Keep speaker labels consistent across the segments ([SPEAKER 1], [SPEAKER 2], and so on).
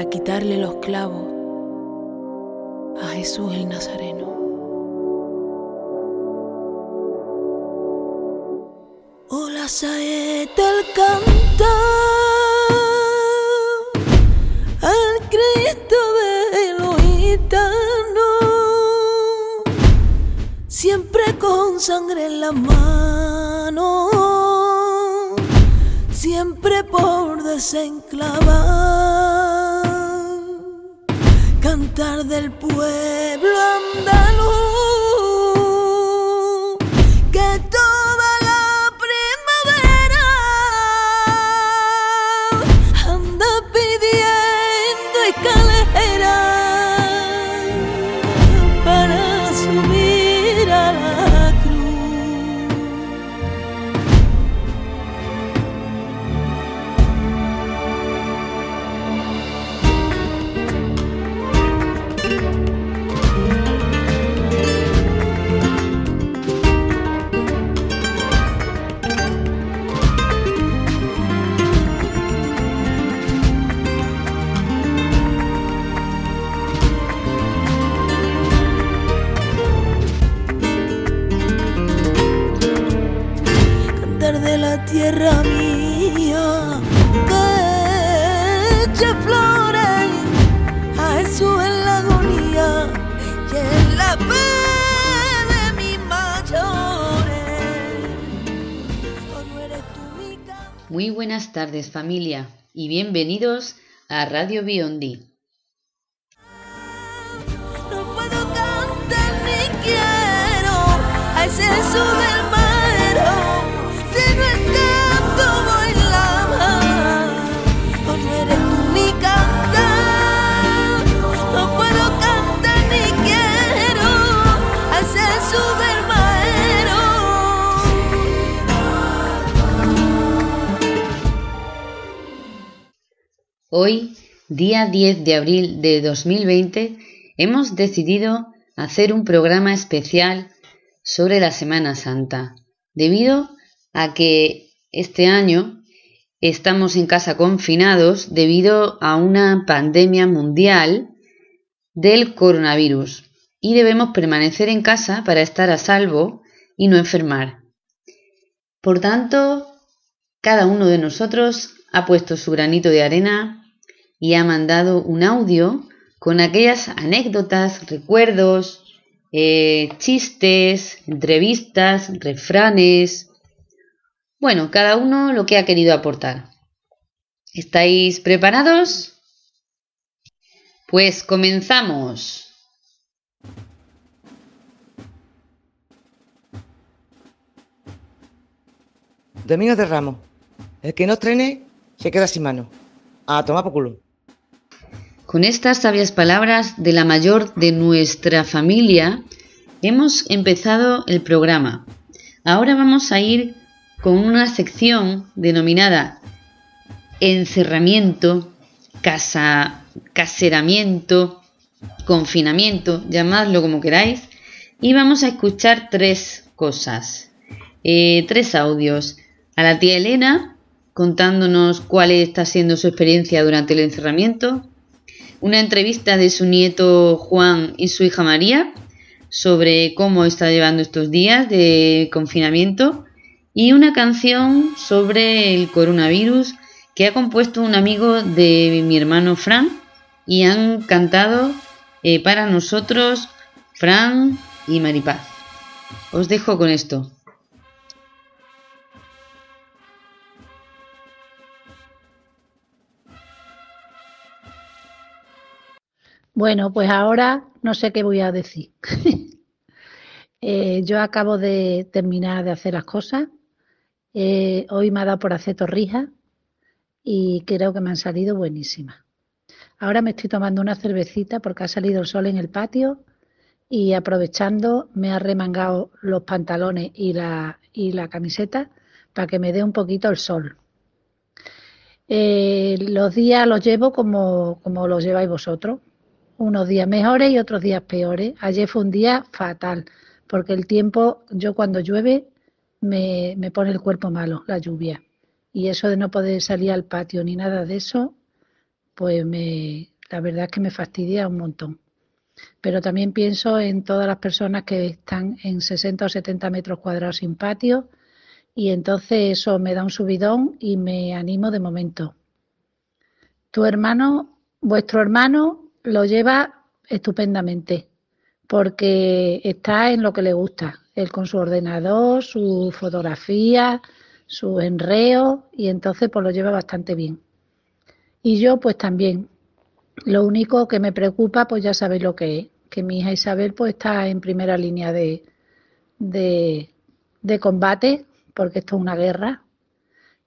[SPEAKER 1] al para quitarle los clavos a Jesús el Nazareno. Hola saeta el canta al Cristo de los siempre con sangre en la mano, siempre por desenclavar del pueblo
[SPEAKER 2] tardes familia y bienvenidos a Radio Biondi.
[SPEAKER 1] No puedo cantar ni quiero
[SPEAKER 2] Hoy, día 10 de abril de 2020, hemos decidido hacer un programa especial sobre la Semana Santa, debido a que este año estamos en casa confinados debido a una pandemia mundial del coronavirus y debemos permanecer en casa para estar a salvo y no enfermar. Por tanto, cada uno de nosotros ha puesto su granito de arena y ha mandado un audio con aquellas anécdotas, recuerdos, eh, chistes, entrevistas, refranes. Bueno, cada uno lo que ha querido aportar. ¿Estáis preparados? Pues comenzamos.
[SPEAKER 3] Domingo de Ramos. El que no estrene se queda sin mano. A tomar por culo.
[SPEAKER 2] Con estas sabias palabras de la mayor de nuestra familia, hemos empezado el programa. Ahora vamos a ir con una sección denominada encerramiento, casa, caseramiento, confinamiento, llamadlo como queráis, y vamos a escuchar tres cosas, eh, tres audios. A la tía Elena contándonos cuál está siendo su experiencia durante el encerramiento, una entrevista de su nieto Juan y su hija María sobre cómo está llevando estos días de confinamiento y una canción sobre el coronavirus que ha compuesto un amigo de mi hermano Fran y han cantado eh, para nosotros Fran y Maripaz. Os dejo con esto.
[SPEAKER 4] Bueno, pues ahora no sé qué voy a decir. Eh, yo acabo de terminar de hacer las cosas. Eh, hoy me ha dado por hacer torrijas y creo que me han salido buenísimas. Ahora me estoy tomando una cervecita porque ha salido el sol en el patio y aprovechando me ha remangado los pantalones y la, y la camiseta para que me dé un poquito el sol. Eh, los días los llevo como, como los lleváis vosotros unos días mejores y otros días peores. Ayer fue un día fatal, porque el tiempo, yo cuando llueve, me, me pone el cuerpo malo, la lluvia. Y eso de no poder salir al patio ni nada de eso, pues me, la verdad es que me fastidia un montón. Pero también pienso en todas las personas que están en 60 o 70 metros cuadrados sin patio y entonces eso me da un subidón y me animo de momento. Tu hermano, vuestro hermano lo lleva estupendamente porque está en lo que le gusta, él con su ordenador, su fotografía, su enreo y entonces pues lo lleva bastante bien. Y yo pues también. Lo único que me preocupa pues ya sabéis lo que es, que mi hija Isabel pues está en primera línea de, de, de combate porque esto es una guerra.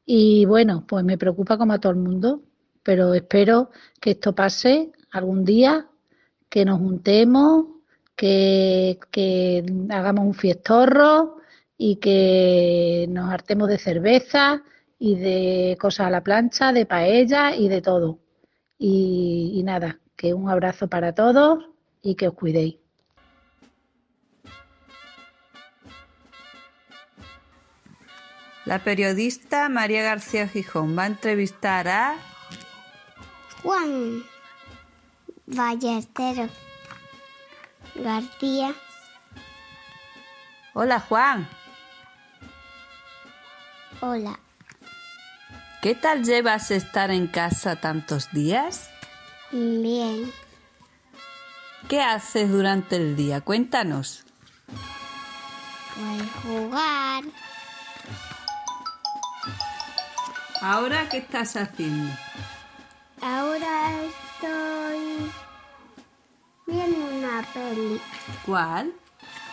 [SPEAKER 4] Y bueno, pues me preocupa como a todo el mundo, pero espero que esto pase algún día, que nos juntemos que, hagamos un fiestorro y que nos hartemos de cerveza y de cosas a la plancha, de paella y de todo. Y, y nada, que un abrazo para todos y que os cuidéis.
[SPEAKER 5] La periodista María García Gijón va a entrevistar a
[SPEAKER 6] Juan Ballesteros. García.
[SPEAKER 5] Hola Juan.
[SPEAKER 6] Hola.
[SPEAKER 5] ¿Qué tal llevas estar en casa tantos días?
[SPEAKER 6] Bien.
[SPEAKER 5] ¿Qué haces durante el día? Cuéntanos.
[SPEAKER 6] Pues jugar.
[SPEAKER 5] ¿Ahora qué estás haciendo?
[SPEAKER 6] Ahora estoy viendo una peli.
[SPEAKER 5] ¿Cuál?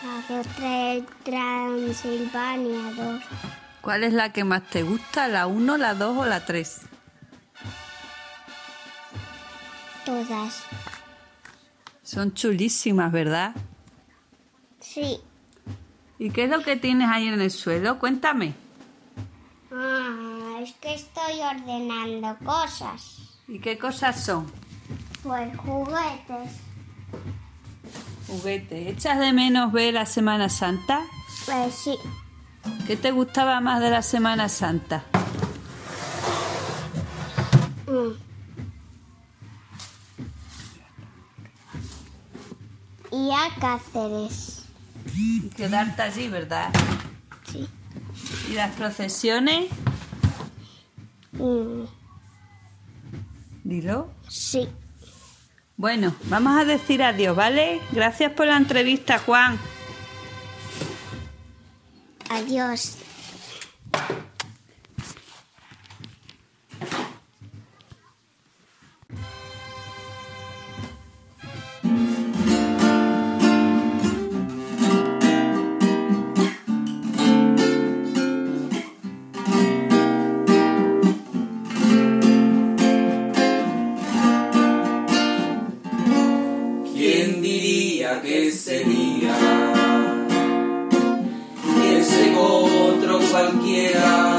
[SPEAKER 6] La de Transilvania 2.
[SPEAKER 5] ¿Cuál es la que más te gusta? ¿La 1, la 2 o la 3?
[SPEAKER 6] Todas.
[SPEAKER 5] Son chulísimas, ¿verdad?
[SPEAKER 6] Sí.
[SPEAKER 5] ¿Y qué es lo que tienes ahí en el suelo? Cuéntame.
[SPEAKER 6] Ah, es que estoy ordenando cosas.
[SPEAKER 5] ¿Y qué cosas son?
[SPEAKER 6] Pues juguetes.
[SPEAKER 5] Juguete. ¿Echas de menos ver la Semana Santa?
[SPEAKER 6] Pues sí.
[SPEAKER 5] ¿Qué te gustaba más de la Semana Santa?
[SPEAKER 6] Mm. Y a Cáceres.
[SPEAKER 5] Y quedarte allí, ¿verdad?
[SPEAKER 6] Sí.
[SPEAKER 5] ¿Y las procesiones?
[SPEAKER 6] Mm,
[SPEAKER 5] Dilo.
[SPEAKER 6] Sí.
[SPEAKER 5] Bueno, vamos a decir adiós, ¿vale? Gracias por la entrevista, Juan.
[SPEAKER 6] Adiós.
[SPEAKER 7] Diría que sería? Ese otro cualquiera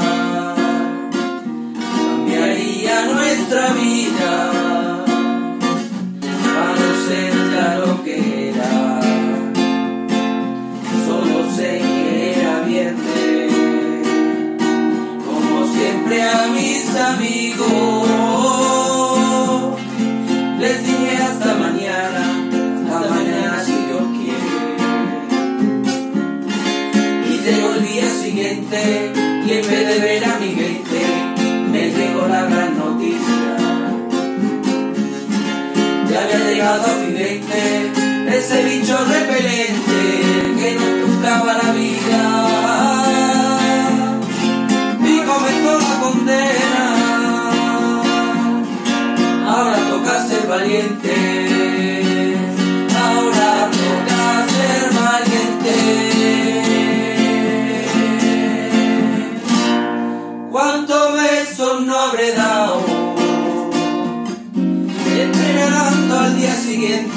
[SPEAKER 7] cambiaría nuestra vida para no ser ya lo que era. Solo sé que era viernes, como siempre a mis amigos. Toca ser valiente. Ahora toca ser valiente. ¿Cuántos besos no habré dado? Esperando al día siguiente.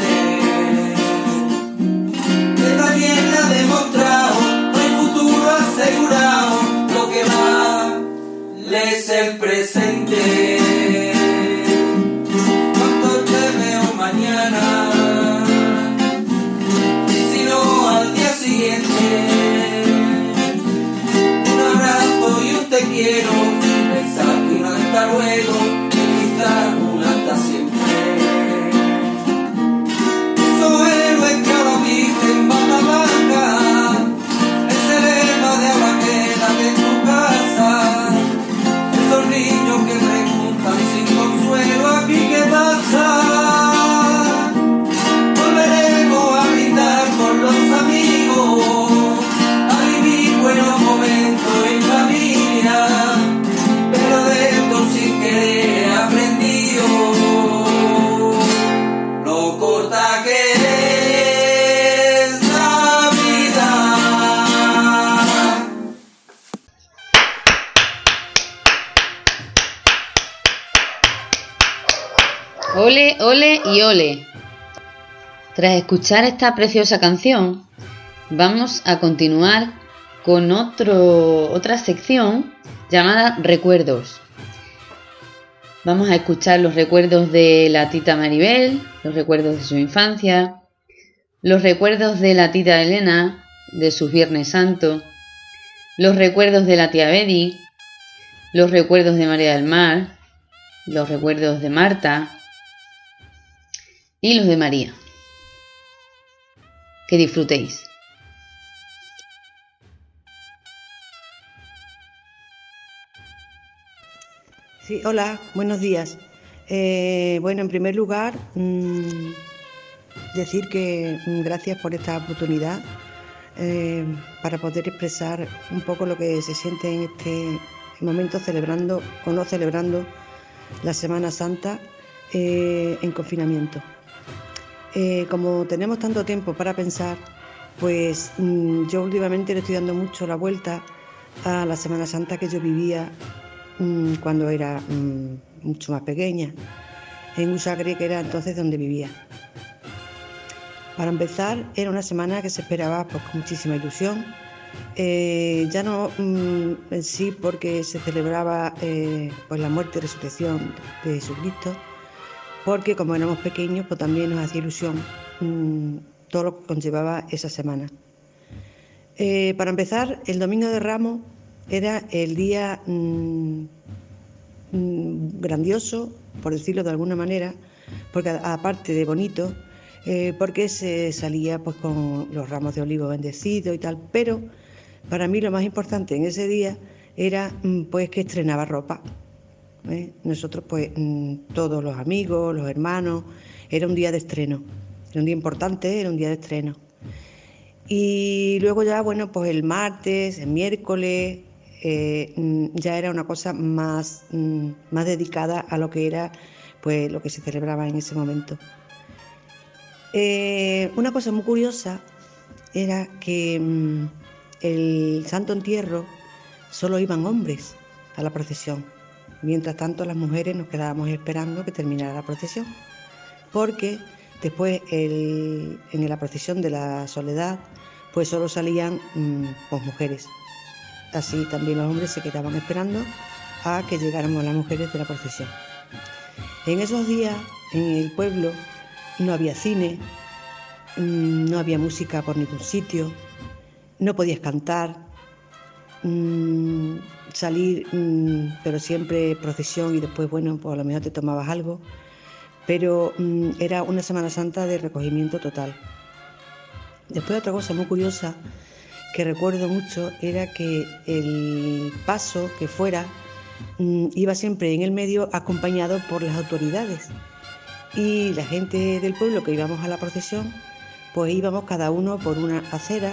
[SPEAKER 2] Tras escuchar esta preciosa canción, vamos a continuar con otro, otra sección llamada Recuerdos. Vamos a escuchar los recuerdos de la tita Maribel, los recuerdos de su infancia, los recuerdos de la tita Elena, de sus Viernes Santo, los recuerdos de la tía Betty, los recuerdos de María del Mar, los recuerdos de Marta y los de María. Que disfrutéis.
[SPEAKER 8] Sí, hola, buenos días. Eh, bueno, en primer lugar, mmm, decir que mm, gracias por esta oportunidad eh, para poder expresar un poco lo que se siente en este momento celebrando o no celebrando la Semana Santa eh, en confinamiento. Eh, como tenemos tanto tiempo para pensar, pues mm, yo últimamente le estoy dando mucho la vuelta a la Semana Santa que yo vivía mm, cuando era mm, mucho más pequeña, en Usagre, que era entonces donde vivía. Para empezar, era una semana que se esperaba pues, con muchísima ilusión. Eh, ya no en sí porque se celebraba eh, pues, la muerte y resurrección de Jesucristo, porque como éramos pequeños, pues también nos hacía ilusión mm, todo lo que conllevaba esa semana. Eh, para empezar, el Domingo de Ramos era el día mm, grandioso, por decirlo de alguna manera, porque aparte de bonito, eh, porque se salía pues con los ramos de olivo bendecidos y tal, pero para mí lo más importante en ese día era mm, pues que estrenaba ropa. ¿Eh? Nosotros pues mm, todos los amigos, los hermanos, era un día de estreno, era un día importante, era un día de estreno. Y luego ya, bueno, pues el martes, el miércoles, eh, mm, ya era una cosa más, más dedicada a lo que era pues lo que se celebraba en ese momento. Eh, una cosa muy curiosa era que mm, el Santo Entierro solo iban hombres a la procesión. Mientras tanto las mujeres nos quedábamos esperando que terminara la procesión. Porque después en la procesión de la soledad pues solo salían mm, pues, mujeres. Así también los hombres se quedaban esperando a que llegáramos las mujeres de la procesión. En esos días en el pueblo no había cine, mm, no había música por ningún sitio, no podías cantar, mm, salir, mm, pero siempre procesión y después, bueno, pues a lo mejor te tomabas algo, pero era una Semana Santa de recogimiento total. Después otra cosa muy curiosa que recuerdo mucho era que el paso que fuera iba siempre en el medio acompañado por las autoridades y la gente del pueblo que íbamos a la procesión, pues íbamos cada uno por una acera,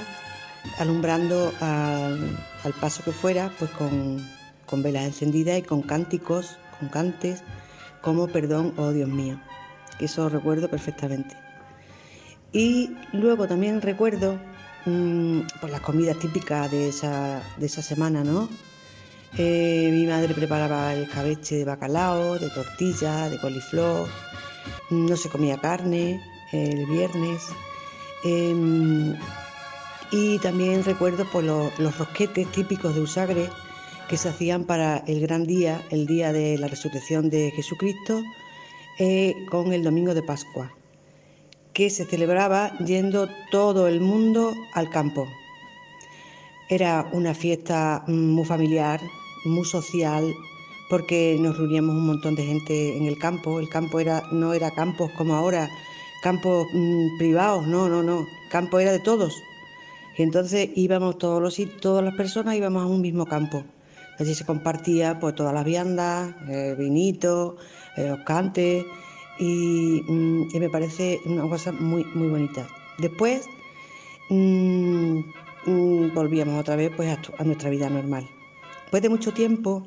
[SPEAKER 8] alumbrando al, paso que fuera, pues con, velas encendidas y con cánticos, con cantes, como perdón, oh Dios mío, que eso recuerdo perfectamente. Y luego también recuerdo mmm, las comidas típicas de esa, de esa semana, ¿no? Eh, mi madre preparaba el cabeche de bacalao, de tortilla, de coliflor, no se comía carne el viernes. Em, y también recuerdo los, rosquetes típicos de Usagre que se hacían para el gran día, el día de la resurrección de Jesucristo, eh, con el domingo de Pascua, que se celebraba yendo todo el mundo al campo. Era una fiesta muy familiar, muy social, porque nos reuníamos un montón de gente en el campo. El campo era, no era campos como ahora, campos mm, privados, no, no, no. Campo era de todos. Y entonces íbamos todos los todas las personas íbamos a un mismo campo. Allí se compartía pues todas las viandas, el vinito, eh, los cantes mm, y, me parece una cosa muy muy bonita. Después mm, volvíamos otra vez pues a, nuestra vida normal. Después de mucho tiempo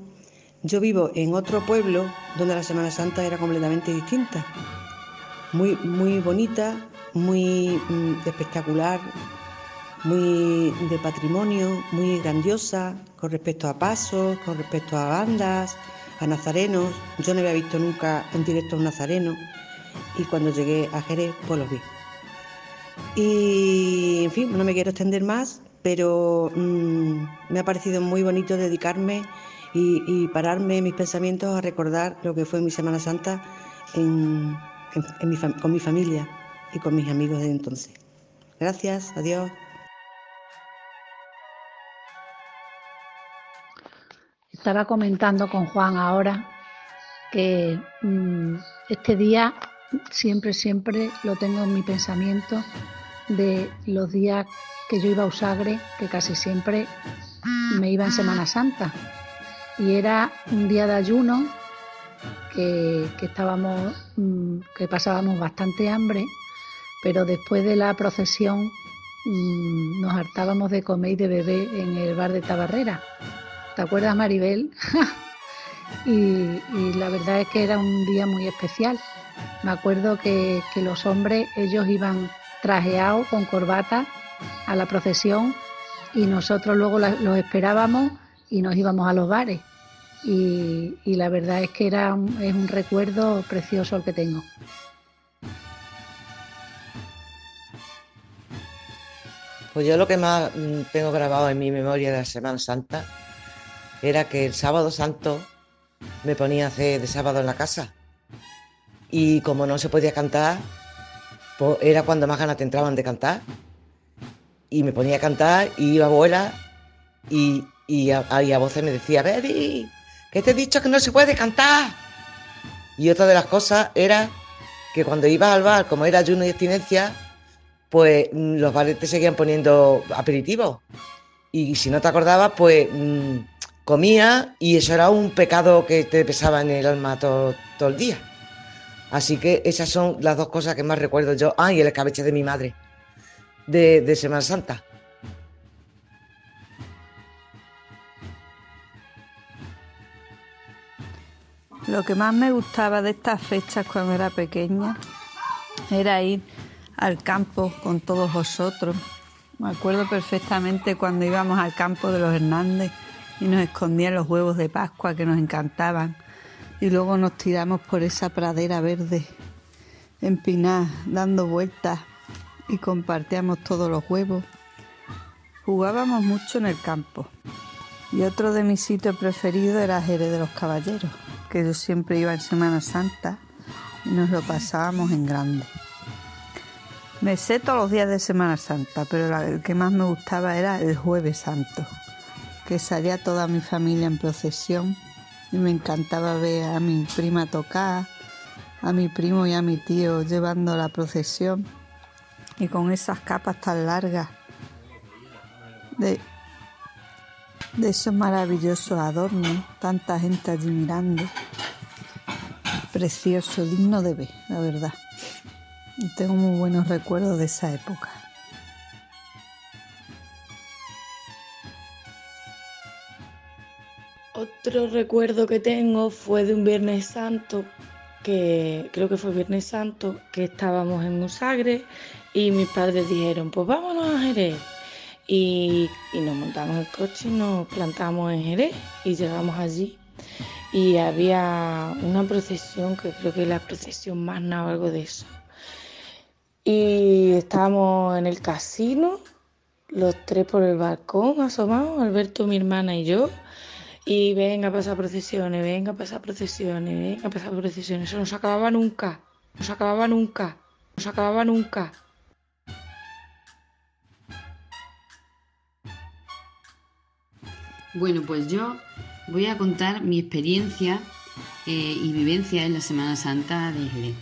[SPEAKER 8] yo vivo en otro pueblo donde la Semana Santa era completamente distinta, muy, muy bonita, muy mm, espectacular, muy de patrimonio, muy grandiosa con respecto a pasos, con respecto a bandas, a nazarenos. Yo no había visto nunca en directo a un nazareno y cuando llegué a Jerez, pues los vi. Y, en fin, no me quiero extender más, pero mm, me ha parecido muy bonito dedicarme y, pararme mis pensamientos a recordar lo que fue mi Semana Santa con mi familia y con mis amigos de entonces. Gracias, adiós.
[SPEAKER 4] Estaba comentando con Juan ahora que mm, este día siempre, siempre lo tengo en mi pensamiento de los días que yo iba a Usagre, que casi siempre me iba en Semana Santa. Y era un día de ayuno que, estábamos, mm, que pasábamos bastante hambre, pero después de la procesión mm, nos hartábamos de comer y de beber en el bar de Tabarrera. ¿Te acuerdas, Maribel? y, la verdad es que era un día muy especial. Me acuerdo que, los hombres, ellos iban trajeados con corbata a la procesión y nosotros luego los esperábamos y nos íbamos a los bares. Y, la verdad es que era es un recuerdo precioso el que tengo.
[SPEAKER 3] Pues yo lo que más mm, tengo grabado en mi memoria de la Semana Santa era que el sábado santo me ponía a hacer de sábado en la casa. Y como no se podía cantar, pues era cuando más ganas te entraban de cantar. Y me ponía a cantar y iba a abuela y, y, a, a voces me decía, Betty, que te he dicho que no se puede cantar. Y otra de las cosas era que cuando ibas al bar, como era ayuno y abstinencia, pues mm, los bares te seguían poniendo aperitivos. Y si no te acordabas, pues mm, comía y eso era un pecado que te pesaba en el alma todo, todo el día. Así que esas son las dos cosas que más recuerdo yo. Ah, y el escabeche de mi madre, de, de Semana Santa.
[SPEAKER 5] Lo que más me gustaba de estas fechas cuando era pequeña era ir al campo con todos vosotros. Me acuerdo perfectamente cuando íbamos al campo de los Hernández y nos escondían los huevos de Pascua que nos encantaban y luego nos tiramos por esa pradera verde, empinada, dando vueltas y compartíamos todos los huevos. Jugábamos mucho en el campo y otro de mis sitios preferidos era Jerez de los Caballeros, que yo siempre iba en Semana Santa y nos lo pasábamos en grande. Me sé todos los días de Semana Santa, pero el que más me gustaba era el Jueves Santo, que salía toda mi familia en procesión y me encantaba ver a mi prima tocar, a mi primo y a mi tío llevando la procesión y con esas capas tan largas de, esos maravillosos adornos, tanta gente allí mirando. Precioso, digno de ver, la verdad. tengo muy buenos recuerdos de esa época.
[SPEAKER 9] Otro recuerdo que tengo fue de un Viernes Santo, que creo que fue Viernes Santo, que estábamos en Musagre y mis padres dijeron, pues vámonos a Jerez. Y, nos montamos el coche y nos plantamos en Jerez y llegamos allí. Y había una procesión, que creo que es la procesión más o algo de eso. Y estábamos en el casino, los tres por el balcón asomados, Alberto, mi hermana y yo y venga a pasar procesiones, venga a pasar procesiones, venga a pasar procesiones. Eso no se acababa nunca, no se acababa nunca, no se acababa nunca.
[SPEAKER 2] Bueno, pues yo voy a contar mi experiencia eh, y vivencia en la Semana Santa de Jerez.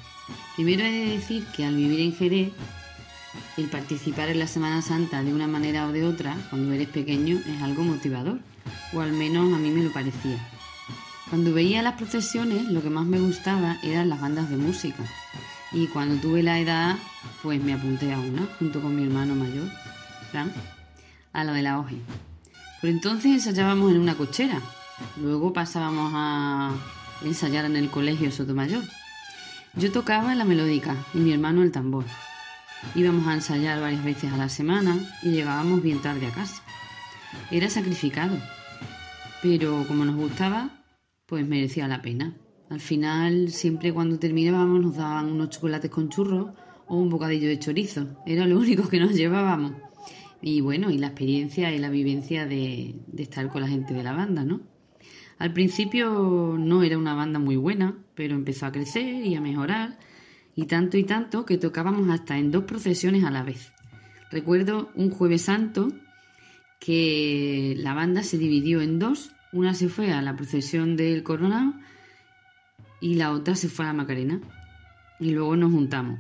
[SPEAKER 2] Primero he de decir que al vivir en Jerez, el participar en la Semana Santa de una manera o de otra, cuando eres pequeño, es algo motivador o al menos a mí me lo parecía. Cuando veía las procesiones, lo que más me gustaba eran las bandas de música. Y cuando tuve la edad, pues me apunté a una, junto con mi hermano mayor, Fran, a la de la OGE. Por entonces ensayábamos en una cochera. Luego pasábamos a ensayar en el colegio Sotomayor. Yo tocaba la melódica y mi hermano el tambor. Íbamos a ensayar varias veces a la semana y llegábamos bien tarde a casa. Era sacrificado, pero como nos gustaba, pues merecía la pena. Al final, siempre cuando terminábamos nos daban unos chocolates con churros o un bocadillo de chorizo. Era lo único que nos llevábamos. Y bueno, y la experiencia y la vivencia de, de estar con la gente de la banda, ¿no? Al principio no era una banda muy buena, pero empezó a crecer y a mejorar, y tanto y tanto que tocábamos hasta en dos procesiones a la vez. Recuerdo un jueves santo que la banda se dividió en dos, una se fue a la procesión del coronado y la otra se fue a la Macarena, y luego nos juntamos.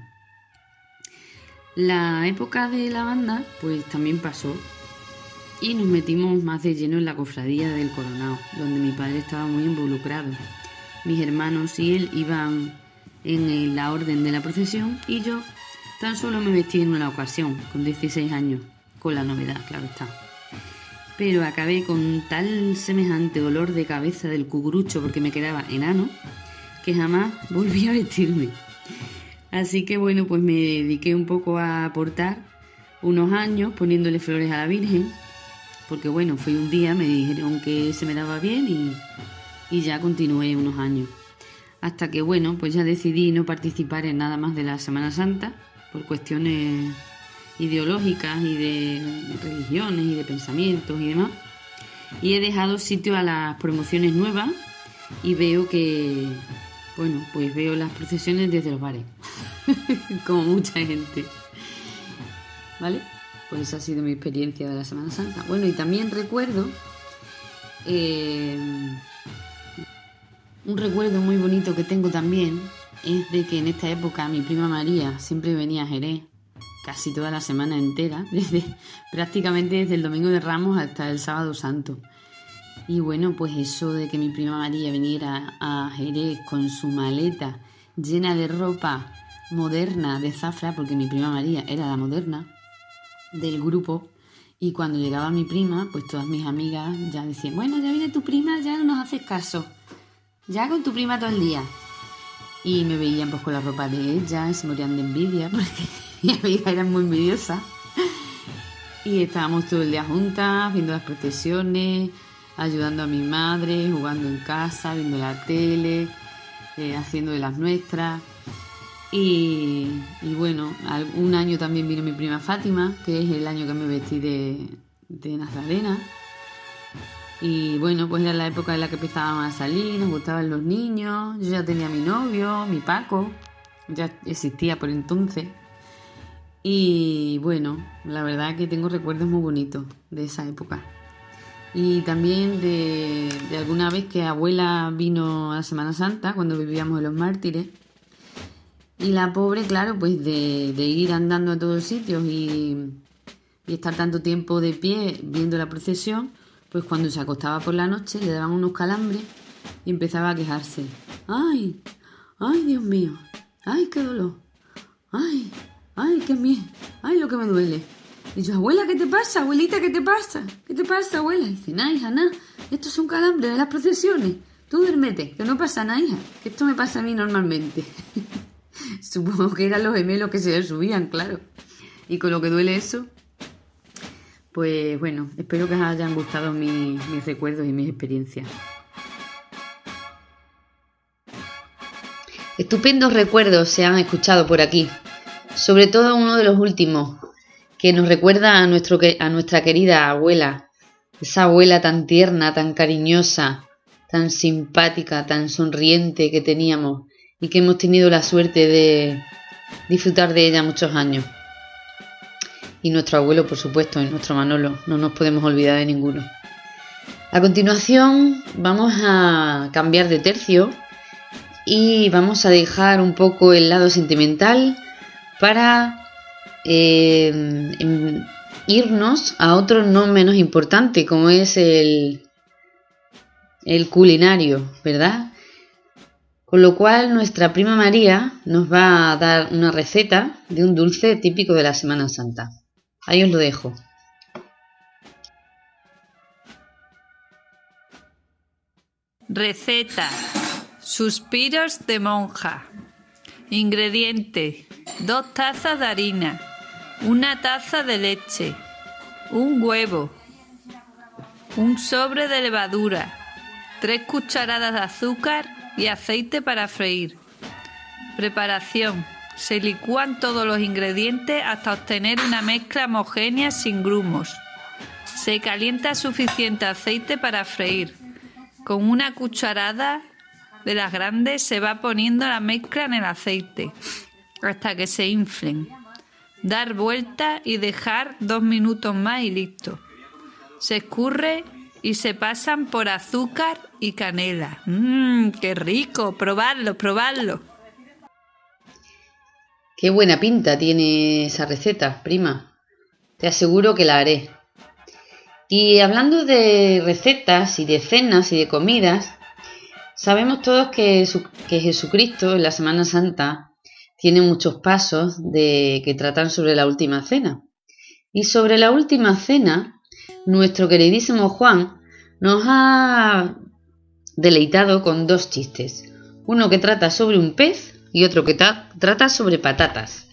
[SPEAKER 2] La época de la banda pues también pasó y nos metimos más de lleno en la cofradía del Coronado, donde mi padre estaba muy involucrado. Mis hermanos y él iban en la orden de la procesión y yo tan solo me vestí en una ocasión, con 16 años, con la novedad, claro está. Pero acabé con tal semejante dolor de cabeza del cucurucho porque me quedaba enano, que jamás volví a vestirme. Así que bueno, pues me dediqué un poco a aportar unos años poniéndole flores a la Virgen, porque bueno, fue un día, me dijeron que se me daba bien y, y ya continué unos años. Hasta que bueno, pues ya decidí no participar en nada más de la Semana Santa por cuestiones ideológicas y de religiones y de pensamientos y demás. Y he dejado sitio a las promociones nuevas y veo que, bueno, pues veo las procesiones desde los bares. como mucha gente. ¿Vale? Pues esa ha sido mi experiencia de la Semana Santa. Bueno, y también recuerdo eh, un recuerdo muy bonito que tengo también es de que en esta época mi prima María siempre venía a Jerez casi toda la semana entera, desde prácticamente desde el domingo de Ramos hasta el sábado santo. Y bueno, pues eso de que mi prima María viniera a Jerez con su maleta llena de ropa moderna de Zafra, porque mi prima María era la moderna del grupo, y cuando llegaba mi prima, pues todas mis amigas ya decían, bueno, ya viene tu prima, ya no nos haces caso, ya con tu prima todo el día. Y me veían pues con la ropa de ella, se morían de envidia, porque mi amiga era muy envidiosa. Y estábamos todo el día juntas, viendo las procesiones, ayudando a mi madre, jugando en casa, viendo la tele, eh, haciendo de las nuestras. Y, bueno, un año también vino mi prima Fátima, que es el año que me vestí de, de Nazarena. Y bueno, pues era la época en la que empezábamos a salir, nos gustaban los niños, yo ya tenía mi novio, mi Paco, ya existía por entonces. Y bueno, la verdad que tengo recuerdos muy bonitos de esa época. Y también de, de alguna vez que abuela vino a Semana Santa, cuando vivíamos en los mártires, y la pobre, claro, pues de, ir andando a todos sitios y, y, estar tanto tiempo de pie viendo la procesión, pues cuando se acostaba por la noche le daban unos calambres y empezaba a quejarse. ¡Ay! ¡Ay, Dios mío! ¡Ay, qué dolor! ¡Ay! ¡Ay, qué miedo! ¡Ay, lo que me duele! Y yo, abuela, ¿qué te pasa? Abuelita, ¿qué te pasa? ¿Qué te pasa, abuela? Y dice, nada, hija, nada. Esto es un calambre de las procesiones. Tú duérmete, que no pasa nada, hija. Que esto me pasa a mí normalmente. Supongo que eran los gemelos que se le subían, claro. Y con lo que duele eso, pues bueno, espero que os hayan gustado mis, mis recuerdos y mis experiencias.
[SPEAKER 10] Estupendos recuerdos se han escuchado por aquí, sobre todo uno de los últimos, que nos recuerda a, nuestro, a nuestra querida abuela, esa abuela tan tierna, tan cariñosa, tan simpática, tan sonriente que teníamos y que hemos tenido la suerte de disfrutar de ella muchos años. Y nuestro abuelo, por supuesto, y nuestro Manolo, no nos podemos olvidar de ninguno. A continuación vamos a cambiar de tercio y vamos a dejar un poco el lado sentimental para eh, em, irnos a otro no menos importante como es el, el culinario, ¿verdad? Con lo cual nuestra prima María nos va a dar una receta de un dulce típico de la Semana Santa. Ahí os lo dejo.
[SPEAKER 5] Receta. Suspiros de monja. Ingrediente. Dos tazas de harina. Una taza de leche. Un huevo. Un sobre de levadura. Tres cucharadas de azúcar y aceite para freír. Preparación. Se licúan todos los ingredientes hasta obtener una mezcla homogénea sin grumos. Se calienta suficiente aceite para freír. Con una cucharada de las grandes se va poniendo la mezcla en el aceite hasta que se inflen. Dar vuelta y dejar dos minutos más y listo. Se escurre y se pasan por azúcar y canela. Mmm, qué rico, probadlo, probadlo.
[SPEAKER 2] Qué buena pinta tiene esa receta, prima. Te aseguro que la haré. Y hablando de recetas y de cenas y de comidas, sabemos todos que, Jesucristo en la Semana Santa tiene muchos pasos de, que tratan sobre la última cena. Y sobre la última cena, nuestro queridísimo Juan nos ha deleitado con dos chistes. Uno que trata sobre un pez y otro que trata sobre patatas.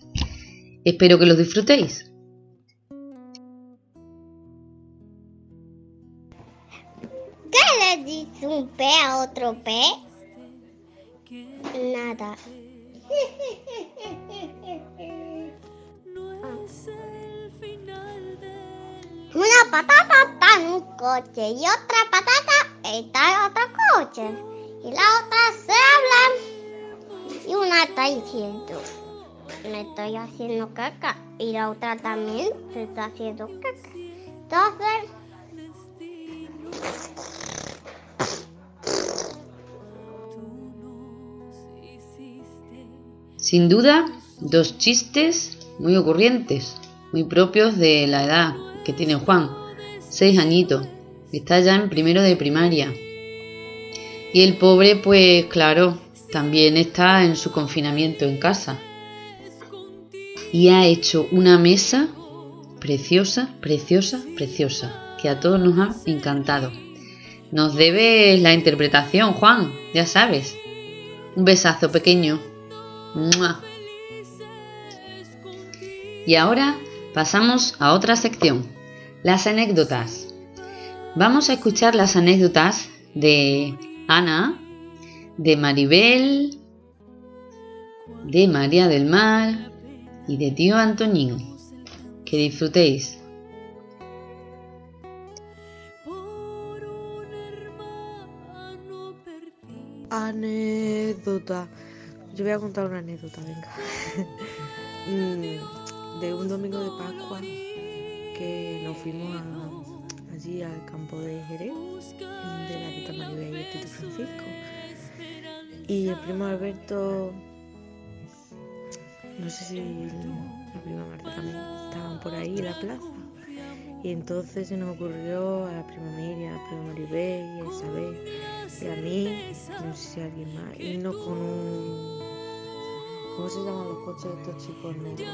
[SPEAKER 2] Espero que los disfrutéis.
[SPEAKER 6] Dice un pez a otro pez? Nada. Una patata está en un coche y otra patata está en otro coche. Y la otra se hablan. Y una está diciendo, me estoy haciendo caca. Y la otra también se está haciendo caca. Entonces...
[SPEAKER 2] Sin duda, dos chistes muy ocurrientes, muy propios de la edad que tiene Juan, seis añitos, está ya en primero de primaria. Y el pobre, pues claro, también está en su confinamiento en casa. Y ha hecho una mesa preciosa, preciosa, preciosa, que a todos nos ha encantado. Nos debes la interpretación, Juan, ya sabes. Un besazo pequeño. Y ahora pasamos a otra sección, las anécdotas. Vamos a escuchar las anécdotas de Ana, de Maribel, de María del Mar y de tío Antoñín. Que disfrutéis.
[SPEAKER 11] Anécdota. Yo voy a contar una anécdota, venga. Mm, de un domingo de Pascua que nos fuimos allí al campo de Jerez, de la Tita Maribel y el Tito Francisco. Y el primo Alberto, no sé si la prima Marta también estaban por ahí en la plaza. Y entonces se nos ocurrió a la prima Miriam, a la prima Maribel y a Isabel y a mí, no sé si a alguien más, irnos con un ¿Cómo se llaman los coches de estos chicos negros?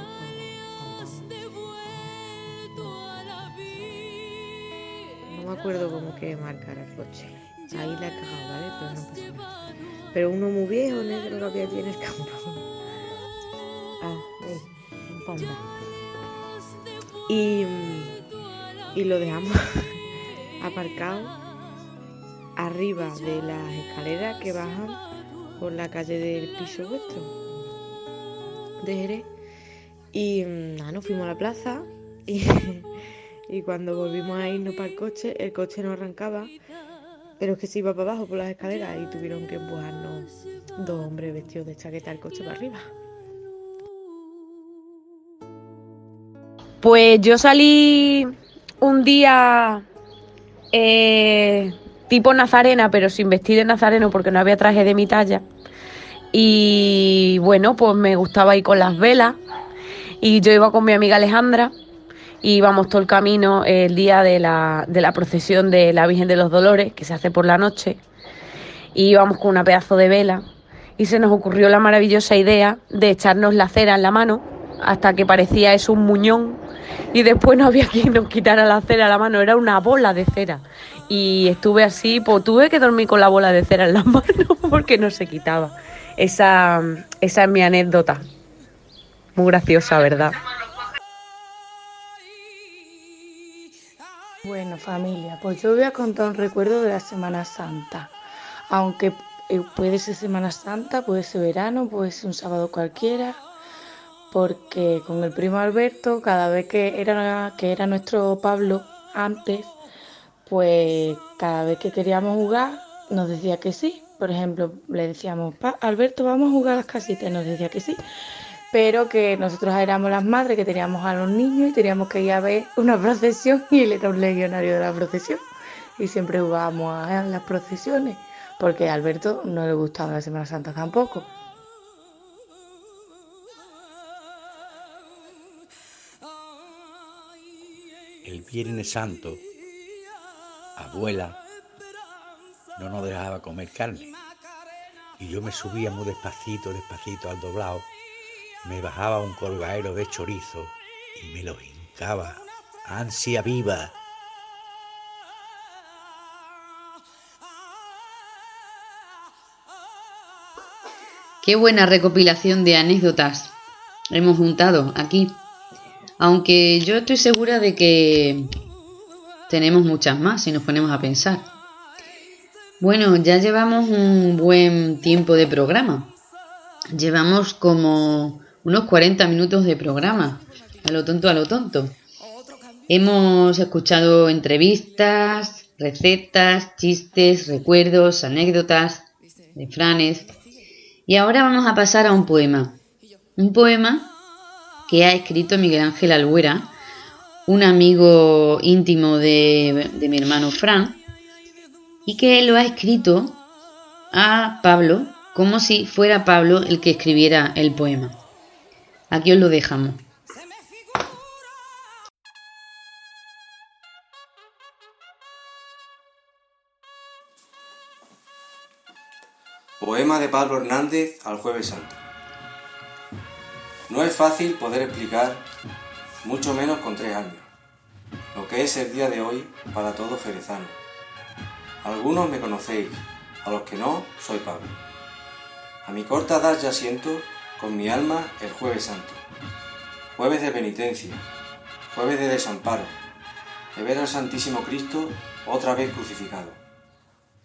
[SPEAKER 11] No me acuerdo cómo que marcar el coche. Ahí la he cagado, ¿vale? Pero no pasa nada. Pero uno muy viejo, negro, lo que había en el campo. Ah, un panda. Y, y lo dejamos aparcado arriba de las escaleras que bajan por la calle del piso vuestro Y mm, nada, nos fuimos a la plaza y, cuando volvimos a irnos para el coche, el coche no arrancaba, pero es que se iba para abajo por las escaleras y tuvieron que empujarnos dos hombres vestidos de chaqueta al coche para arriba.
[SPEAKER 12] Pues yo salí un día eh, tipo nazarena, pero sin vestir de nazareno porque no había traje de mi talla. Y bueno, pues me gustaba ir con las velas. Y yo iba con mi amiga Alejandra y íbamos todo el camino el día de la, de la procesión de la Virgen de los Dolores, que se hace por la noche. Y íbamos con una pedazo de vela y se nos ocurrió la maravillosa idea de echarnos la cera en la mano hasta que parecía eso un muñón y después no había quien nos quitara la cera en la mano, era una bola de cera. Y estuve así, pues tuve que dormir con la bola de cera en la mano porque no se quitaba. Esa, esa es mi anécdota. Muy graciosa, ¿verdad?
[SPEAKER 11] Bueno, familia, pues yo voy a contar un recuerdo de la Semana Santa. Aunque
[SPEAKER 9] eh, puede ser Semana Santa, puede ser verano, puede ser un sábado cualquiera, porque con el primo Alberto, cada vez que era, que era nuestro Pablo antes, pues cada vez que queríamos jugar nos decía que sí. Por ejemplo, le decíamos, Alberto, vamos a jugar a las casitas, nos decía que sí. Pero que nosotros éramos las madres que teníamos a los niños y teníamos que ir a ver una procesión y él era un legionario de la procesión. Y siempre jugábamos a las procesiones, porque a Alberto no le gustaba la Semana Santa tampoco.
[SPEAKER 13] El Viernes Santo abuela no nos dejaba comer carne. Y yo me subía muy despacito, despacito al doblado, me bajaba un colgadero de chorizo y me lo hincaba. Ansia viva.
[SPEAKER 2] Qué buena recopilación de anécdotas hemos juntado aquí. Aunque yo estoy segura de que tenemos muchas más si nos ponemos a pensar. Bueno, ya llevamos un buen tiempo de programa. Llevamos como unos 40 minutos de programa. A lo tonto, a lo tonto. Hemos escuchado entrevistas, recetas, chistes, recuerdos, anécdotas, refranes. Y ahora vamos a pasar a un poema. Un poema que ha escrito Miguel Ángel Albuera un amigo íntimo de, mi hermano Fran, y que lo ha escrito a Pablo como si fuera Pablo el que escribiera el poema. Aquí os lo dejamos.
[SPEAKER 14] Poema de Pablo Hernández al jueves santo. No es fácil poder explicar mucho menos con tres años, lo que es el día de hoy para todo jerezano. Algunos me conocéis, a los que no, soy Pablo. A mi corta edad ya siento con mi alma el jueves santo, jueves de penitencia, jueves de desamparo, de ver al Santísimo Cristo otra vez crucificado,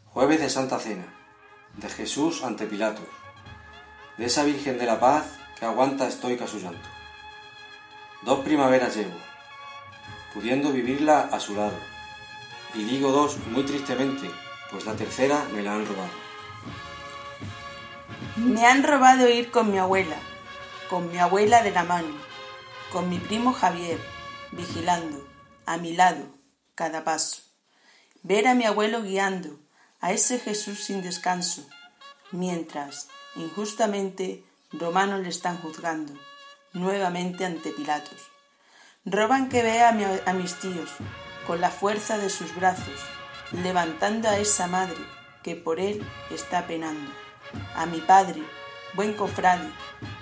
[SPEAKER 14] jueves de Santa Cena, de Jesús ante Pilatos, de esa Virgen de la Paz que aguanta estoica su llanto. Dos primaveras llevo, pudiendo vivirla a su lado. Y digo dos muy tristemente, pues la tercera me la han robado.
[SPEAKER 15] Me han robado ir con mi abuela, con mi abuela de la mano, con mi primo Javier, vigilando, a mi lado, cada paso. Ver a mi abuelo guiando a ese Jesús sin descanso, mientras, injustamente, romanos le están juzgando nuevamente ante Pilatos. Roban que vea a, mis tíos, con la fuerza de sus brazos, levantando a esa madre que por él está penando. A mi padre, buen cofrade,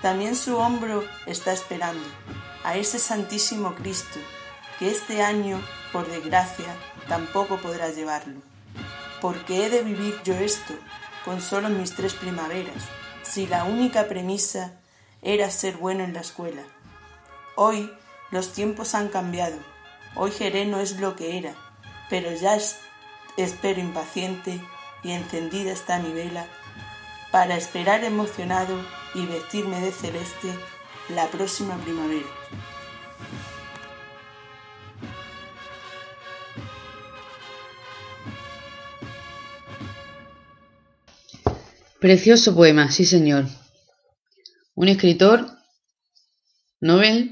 [SPEAKER 15] también su hombro está esperando. A ese Santísimo Cristo, que este año, por desgracia, tampoco podrá llevarlo. Porque he de vivir yo esto con solo mis tres primaveras, si la única premisa era ser bueno en la escuela. Hoy los tiempos han cambiado. Hoy Jerez no es lo que era, pero ya espero impaciente y encendida está mi vela para esperar emocionado y vestirme de celeste la próxima primavera.
[SPEAKER 2] Precioso poema, sí señor. Un escritor, Nobel,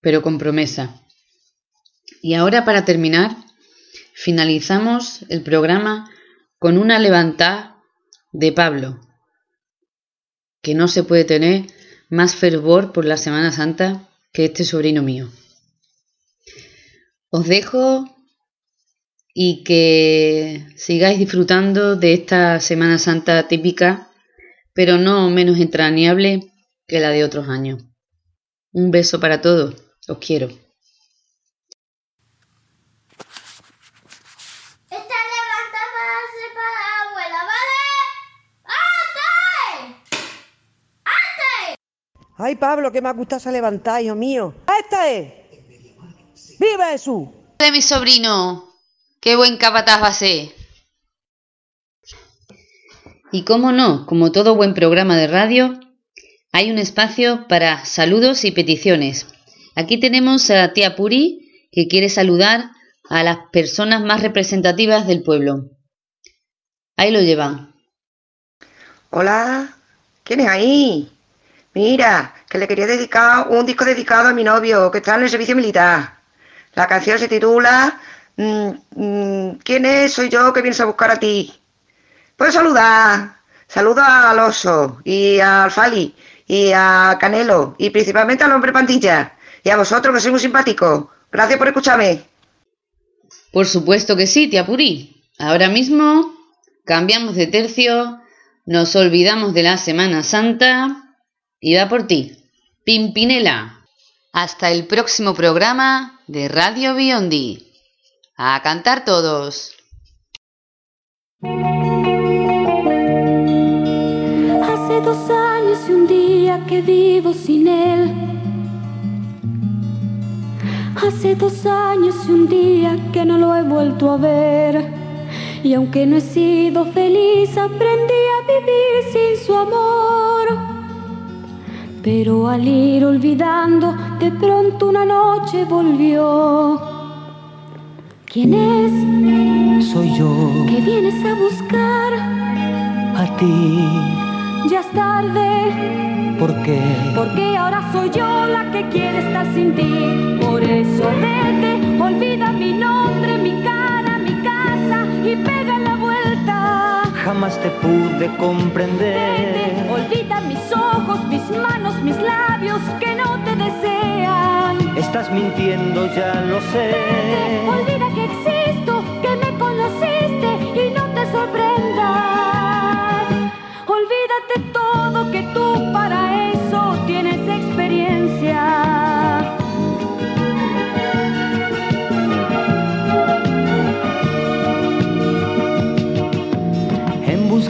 [SPEAKER 2] pero con promesa. Y ahora para terminar, finalizamos el programa con una levantada de Pablo, que no se puede tener más fervor por la Semana Santa que este sobrino mío. Os dejo y que sigáis disfrutando de esta Semana Santa típica, pero no menos entrañable que la de otros años. Un beso para todos, os quiero.
[SPEAKER 6] Esta levantada hace para la abuela, ¿vale? ¡Ate! ¡Ate!
[SPEAKER 16] Ay, Pablo, que me ha gustado esa levantada, hijo mío. ¡Esta es! ¡Viva Jesús!
[SPEAKER 2] De mi sobrino, qué buen capataz va a ser. Y cómo no, como todo buen programa de radio, hay un espacio para saludos y peticiones. Aquí tenemos a tía Puri que quiere saludar a las personas más representativas del pueblo. Ahí lo llevan.
[SPEAKER 17] Hola, ¿quién es ahí? Mira, que le quería dedicar un disco dedicado a mi novio que está en el servicio militar. La canción se titula mm, mm, ¿Quién es? Soy yo que vienes a buscar a ti. Puedes saludar. Saluda al oso y al Fali y a Canelo y principalmente al hombre pandilla y a vosotros que sois muy simpáticos. Gracias por escucharme.
[SPEAKER 2] Por supuesto que sí, tía Puri. Ahora mismo cambiamos de tercio, nos olvidamos de la Semana Santa y va por ti. Pimpinela. Hasta el próximo programa de Radio Biondi. A cantar todos.
[SPEAKER 18] Hace dos años y un día que vivo sin él. Hace dos años y un día que no lo he vuelto a ver. Y aunque no he sido feliz, aprendí a vivir sin su amor. Pero al ir olvidando, de pronto una noche volvió. ¿Quién es?
[SPEAKER 19] Soy yo.
[SPEAKER 18] Que vienes a buscar.
[SPEAKER 19] A ti.
[SPEAKER 18] Ya es tarde.
[SPEAKER 19] ¿Por qué?
[SPEAKER 18] Porque ahora soy yo la que quiere estar sin ti. Por eso vete, olvida mi nombre, mi cara, mi casa y pega.
[SPEAKER 19] Jamás te pude comprender.
[SPEAKER 18] Vete, olvida mis ojos, mis manos, mis labios que no te desean.
[SPEAKER 19] Estás mintiendo, ya lo sé.
[SPEAKER 18] Vete, olvida que existo, que me conociste y no te sorprendas. Olvídate todo